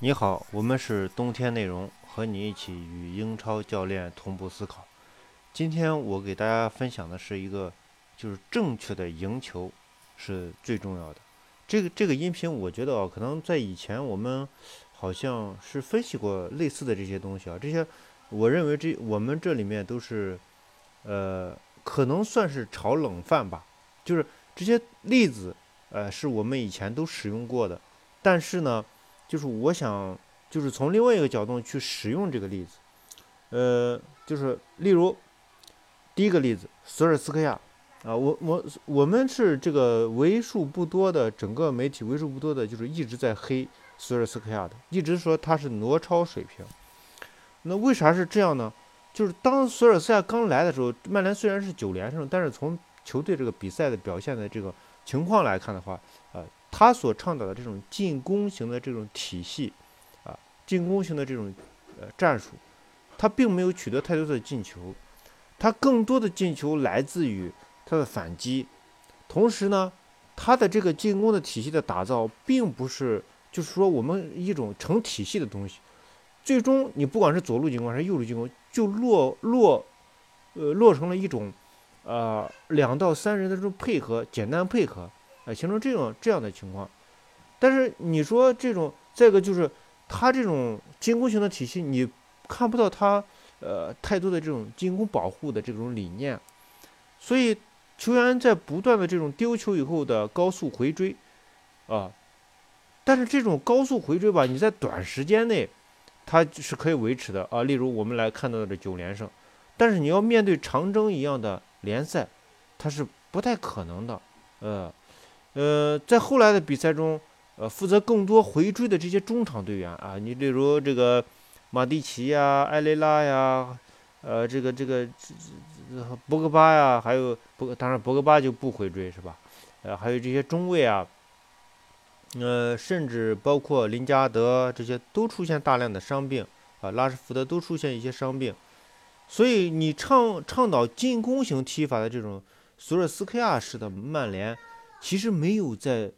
你好，我们是冬天内容，和你一起与英超教练同步思考。今天我给大家分享的是一个，就是正确的赢球是最重要的。这个这个音频，我觉得啊，可能在以前我们好像是分析过类似的这些东西啊，这些我认为这我们这里面都是，呃，可能算是炒冷饭吧，就是这些例子，呃，是我们以前都使用过的，但是呢。就是我想，就是从另外一个角度去使用这个例子，呃，就是例如第一个例子，索尔斯克亚啊，我我我们是这个为数不多的整个媒体为数不多的，就是一直在黑索尔斯克亚的，一直说他是挪超水平。那为啥是这样呢？就是当索尔斯克亚刚来的时候，曼联虽然是九连胜，但是从球队这个比赛的表现的这个情况来看的话，他所倡导的这种进攻型的这种体系，啊，进攻型的这种呃战术，他并没有取得太多的进球，他更多的进球来自于他的反击。同时呢，他的这个进攻的体系的打造，并不是就是说我们一种成体系的东西。最终你不管是左路进攻还是右路进攻，就落落呃落成了一种呃两到三人的这种配合，简单配合。啊，形成这种这样的情况，但是你说这种，再一个就是他这种进攻型的体系，你看不到他呃太多的这种进攻保护的这种理念，所以球员在不断的这种丢球以后的高速回追啊，但是这种高速回追吧，你在短时间内它是可以维持的啊，例如我们来看到的九连胜，但是你要面对长征一样的联赛，它是不太可能的，呃。呃，在后来的比赛中，呃，负责更多回追的这些中场队员啊，你例如这个马蒂奇呀、埃雷拉呀，呃，这个这个博格巴呀，还有博，当然博格巴就不回追是吧？呃，还有这些中卫啊，呃，甚至包括林加德这些都出现大量的伤病啊，拉什福德都出现一些伤病，所以你倡倡导进攻型踢法的这种索尔斯克亚式的曼联。其实没有在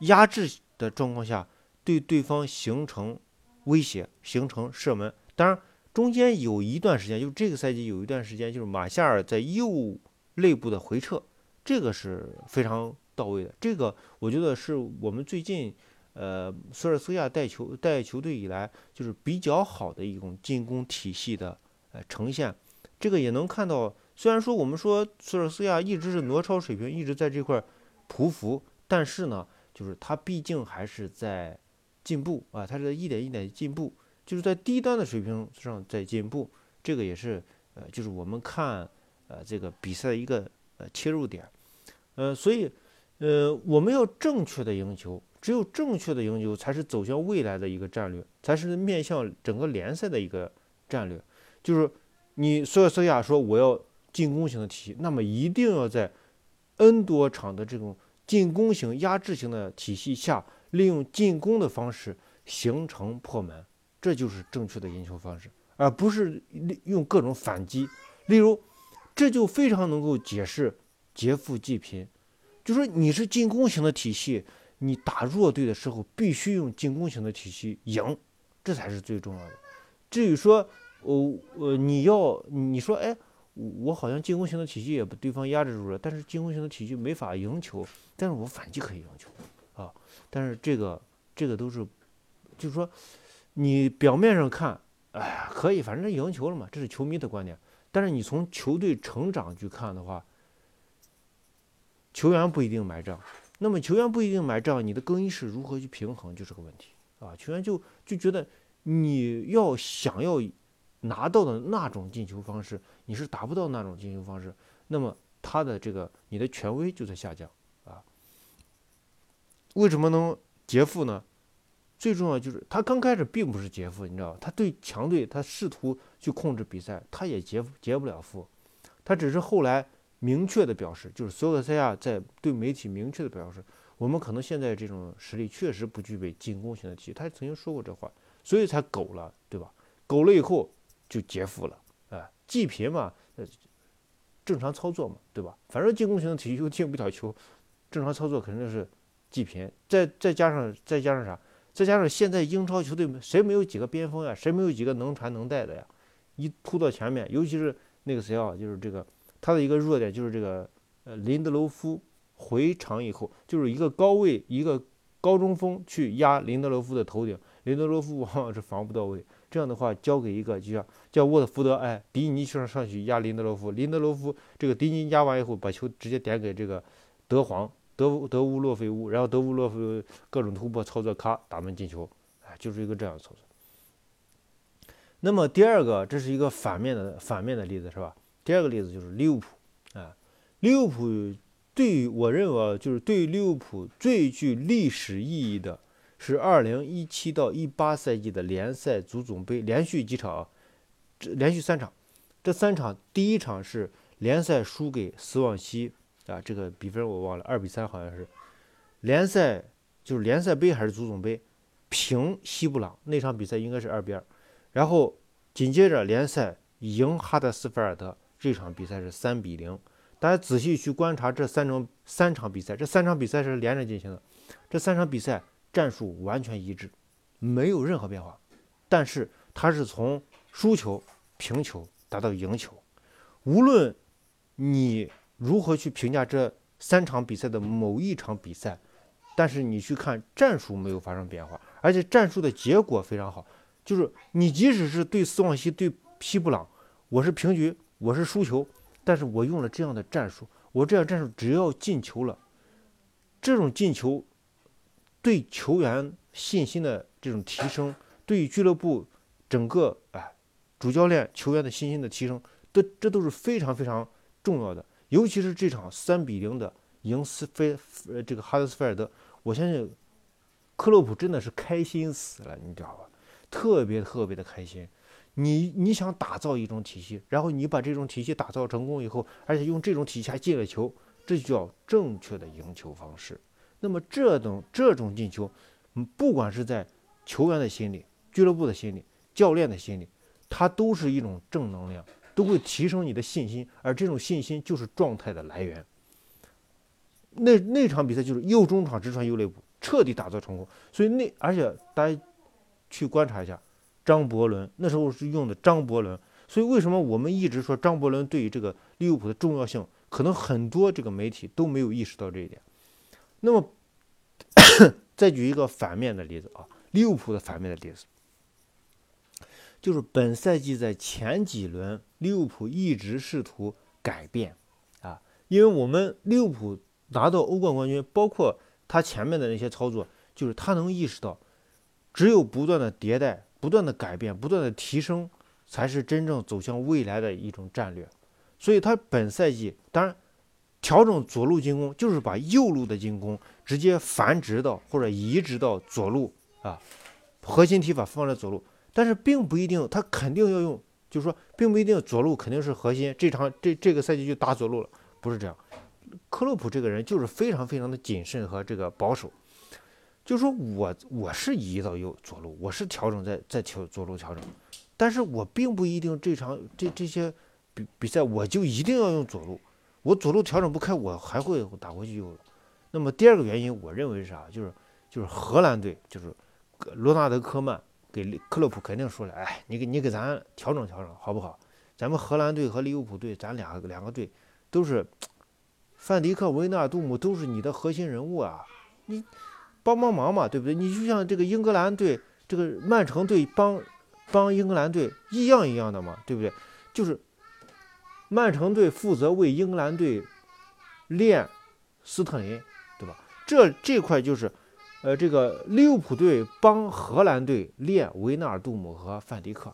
压制的状况下对对方形成威胁、形成射门。当然，中间有一段时间，就这个赛季有一段时间，就是马夏尔在右肋部的回撤，这个是非常到位的。这个我觉得是我们最近呃索尔斯亚带球带球队以来就是比较好的一种进攻体系的呃呈现。这个也能看到，虽然说我们说索尔斯亚一直是挪超水平，一直在这块。匍匐，但是呢，就是他毕竟还是在进步啊，他是在一点一点进步，就是在低端的水平上在进步，这个也是呃，就是我们看呃这个比赛的一个呃切入点，呃，所以呃我们要正确的赢球，只有正确的赢球才是走向未来的一个战略，才是面向整个联赛的一个战略，就是你索尔斯克亚说我要进攻型的体系，那么一定要在。N 多场的这种进攻型、压制型的体系下，利用进攻的方式形成破门，这就是正确的赢球方式，而不是利用各种反击。例如，这就非常能够解释劫富济贫，就说你是进攻型的体系，你打弱队的时候必须用进攻型的体系赢，这才是最重要的。至于说，哦呃，你要你说，哎。我好像进攻型的体系也被对方压制住了，但是进攻型的体系没法赢球，但是我反击可以赢球啊！但是这个这个都是，就是说，你表面上看，哎可以，反正赢球了嘛，这是球迷的观点。但是你从球队成长去看的话，球员不一定买账。那么球员不一定买账，你的更衣室如何去平衡就是个问题啊！球员就就觉得你要想要。拿到的那种进球方式，你是达不到那种进球方式，那么他的这个你的权威就在下降啊。为什么能劫富呢？最重要就是他刚开始并不是劫富，你知道他对强队他试图去控制比赛，他也劫劫不了富，他只是后来明确的表示，就是索尔斯克亚在对媒体明确的表示，我们可能现在这种实力确实不具备进攻型的体系，他曾经说过这话，所以才苟了，对吧？苟了以后。就劫富了，啊，济贫嘛，呃，正常操作嘛，对吧？反正进攻型的体系又进不了球，正常操作肯定是济贫。再再加上再加上啥？再加上现在英超球队谁没有几个边锋呀？谁没有几个能传能带的呀？一突到前面，尤其是那个谁啊，就是这个他的一个弱点就是这个呃林德罗夫回场以后，就是一个高位一个高中锋去压林德罗夫的头顶，林德罗夫往往是防不到位。这样的话交给一个就像叫沃特福德，哎，迪尼上上去压林德罗夫，林德罗夫这个迪尼压完以后，把球直接点给这个德皇。德德乌洛菲乌，然后德乌洛菲各种突破操作，咔打门进球，哎，就是一个这样的操作。那么第二个，这是一个反面的反面的例子，是吧？第二个例子就是利物浦，啊，利物浦对于我认为就是对利物浦最具历史意义的是二零一七到一八赛季的联赛足总杯连续几场，这连续三场，这三场第一场是联赛输给斯旺西。啊，这个比分我忘了，二比三好像是。联赛就是联赛杯还是足总杯，平西布朗那场比赛应该是二比二。然后紧接着联赛赢哈德斯菲尔德这场比赛是三比零。大家仔细去观察这三种三场比赛，这三场比赛是连着进行的，这三场比赛战术完全一致，没有任何变化。但是他是从输球、平球达到赢球，无论你。如何去评价这三场比赛的某一场比赛？但是你去看战术没有发生变化，而且战术的结果非常好。就是你即使是对斯旺西、对西布朗，我是平局，我是输球，但是我用了这样的战术，我这样战术只要进球了，这种进球对球员信心的这种提升，对于俱乐部整个哎主教练球员的信心的提升，这这都是非常非常重要的。尤其是这场三比零的赢斯菲呃这个哈德斯菲尔德，我相信克洛普真的是开心死了，你知道吧？特别特别的开心。你你想打造一种体系，然后你把这种体系打造成功以后，而且用这种体系还进了球，这就叫正确的赢球方式。那么这种这种进球，嗯，不管是在球员的心里、俱乐部的心里、教练的心里，它都是一种正能量。都会提升你的信心，而这种信心就是状态的来源。那那场比赛就是右中场直传右肋部，彻底打造成功。所以那而且大家去观察一下，张伯伦那时候是用的张伯伦。所以为什么我们一直说张伯伦对于这个利物浦的重要性，可能很多这个媒体都没有意识到这一点。那么 再举一个反面的例子啊，利物浦的反面的例子。就是本赛季在前几轮，利物浦一直试图改变，啊，因为我们利物浦拿到欧冠冠军，包括他前面的那些操作，就是他能意识到，只有不断的迭代、不断的改变、不断的提升，才是真正走向未来的一种战略。所以，他本赛季当然调整左路进攻，就是把右路的进攻直接繁殖到或者移植到左路啊，核心踢法放在左路。但是并不一定，他肯定要用，就是说，并不一定左路肯定是核心。这场这这个赛季就打左路了，不是这样。克洛普这个人就是非常非常的谨慎和这个保守，就是说我我是移到右左路，我是调整在在调左路调整，但是我并不一定这场这这些比比赛我就一定要用左路，我左路调整不开，我还会打回去右路。那么第二个原因，我认为是啥？就是就是荷兰队，就是罗纳德科曼。给克洛普肯定说了，哎，你给你给咱调整调整，好不好？咱们荷兰队和利物浦队，咱两两个队都是范迪克、维纳杜姆都是你的核心人物啊，你帮帮忙嘛，对不对？你就像这个英格兰队、这个曼城队帮帮英格兰队一样一样的嘛，对不对？就是曼城队负责为英格兰队练斯特林，对吧？这这块就是。呃，这个利物浦队帮荷兰队练维纳尔杜姆和范迪克，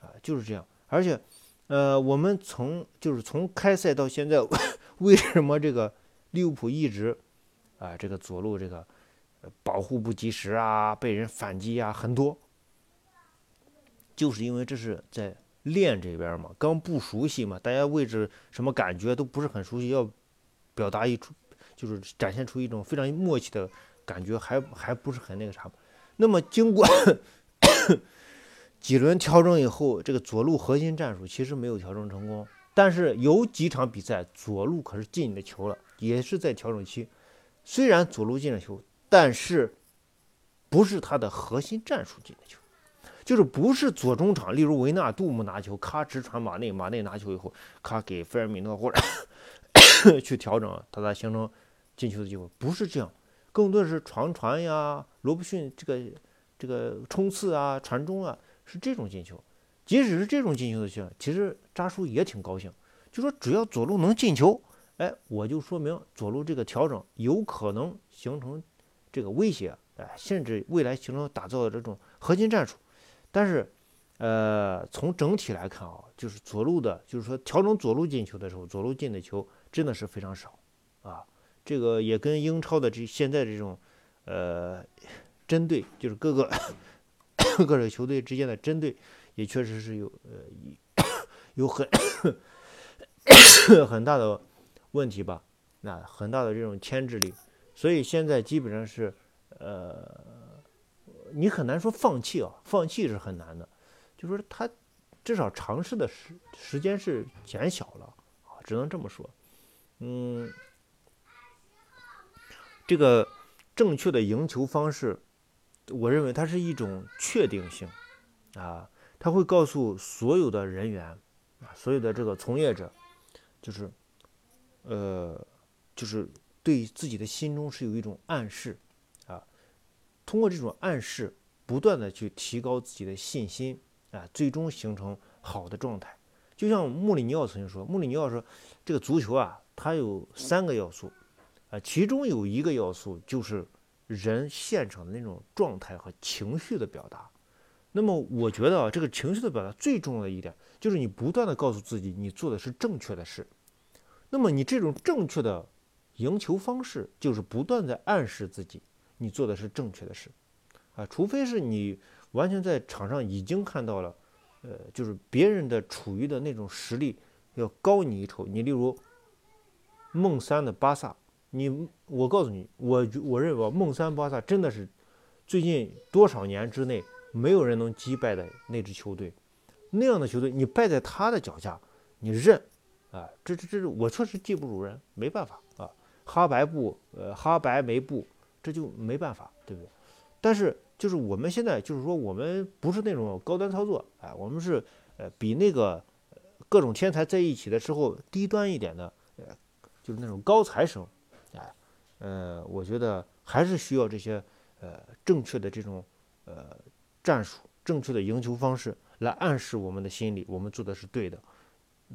啊，就是这样。而且，呃，我们从就是从开赛到现在，为什么这个利物浦一直啊，这个左路这个保护不及时啊，被人反击啊很多，就是因为这是在练这边嘛，刚不熟悉嘛，大家位置什么感觉都不是很熟悉，要表达一出就是展现出一种非常默契的。感觉还还不是很那个啥，那么经过 几轮调整以后，这个左路核心战术其实没有调整成功，但是有几场比赛左路可是进你的球了，也是在调整期。虽然左路进了球，但是不是他的核心战术进的球，就是不是左中场，例如维纳杜姆拿球，咔直传马内，马内拿球以后，咔给菲尔米诺或者 去调整，他才形成进球的机会，不是这样，更多的是传传呀，罗布逊这个这个冲刺啊，传中啊，是这种进球。即使是这种进球的情况，其实扎叔也挺高兴，就说只要左路能进球，哎，我就说明左路这个调整有可能形成这个威胁，哎，甚至未来形成打造的这种核心战术。但是，呃，从整体来看啊，就是左路的，就是说调整左路进球的时候，左路进的球真的是非常少啊。这个也跟英超的这现在这种，呃，针对就是各个各个球队之间的针对。也确实是有呃有很很大的问题吧，那很大的这种牵制力，所以现在基本上是呃你很难说放弃啊，放弃是很难的，就说他至少尝试的时时间是减小了啊，只能这么说，嗯，这个正确的赢球方式，我认为它是一种确定性啊。他会告诉所有的人员，啊，所有的这个从业者，就是，呃，就是对自己的心中是有一种暗示，通过这种暗示，不断的去提高自己的信心，啊，最终形成好的状态。就像穆里尼奥曾经说，穆里尼奥说，这个足球啊，它有三个要素，啊，其中有一个要素就是人现场的那种状态和情绪的表达。那么我觉得啊，这个情绪的表达最重要的一点，就是你不断的告诉自己，你做的是正确的事。那么你这种正确的赢球方式，就是不断在暗示自己，你做的是正确的事。啊，除非是你完全在场上已经看到了，呃，就是别人的处于的那种实力要高你一筹。你例如梦三的巴萨，你我告诉你，我我认为梦三巴萨真的是最近多少年之内。没有人能击败的那支球队，那样的球队，你败在他的脚下，你认啊？这这这，我确实技不如人，没办法啊。哈白布，呃，哈白梅布，这就没办法，对不对？但是就是我们现在就是说，我们不是那种高端操作，哎，我们是呃比那个各种天才在一起的时候低端一点的，呃，就是那种高材生，哎，呃，我觉得还是需要这些呃正确的这种呃。战术正确的赢球方式来暗示我们的心理，我们做的是对的，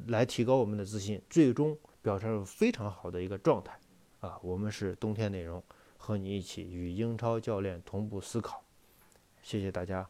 来提高我们的自信，最终表现出非常好的一个状态。啊，我们是冬天内容，和你一起与英超教练同步思考。谢谢大家。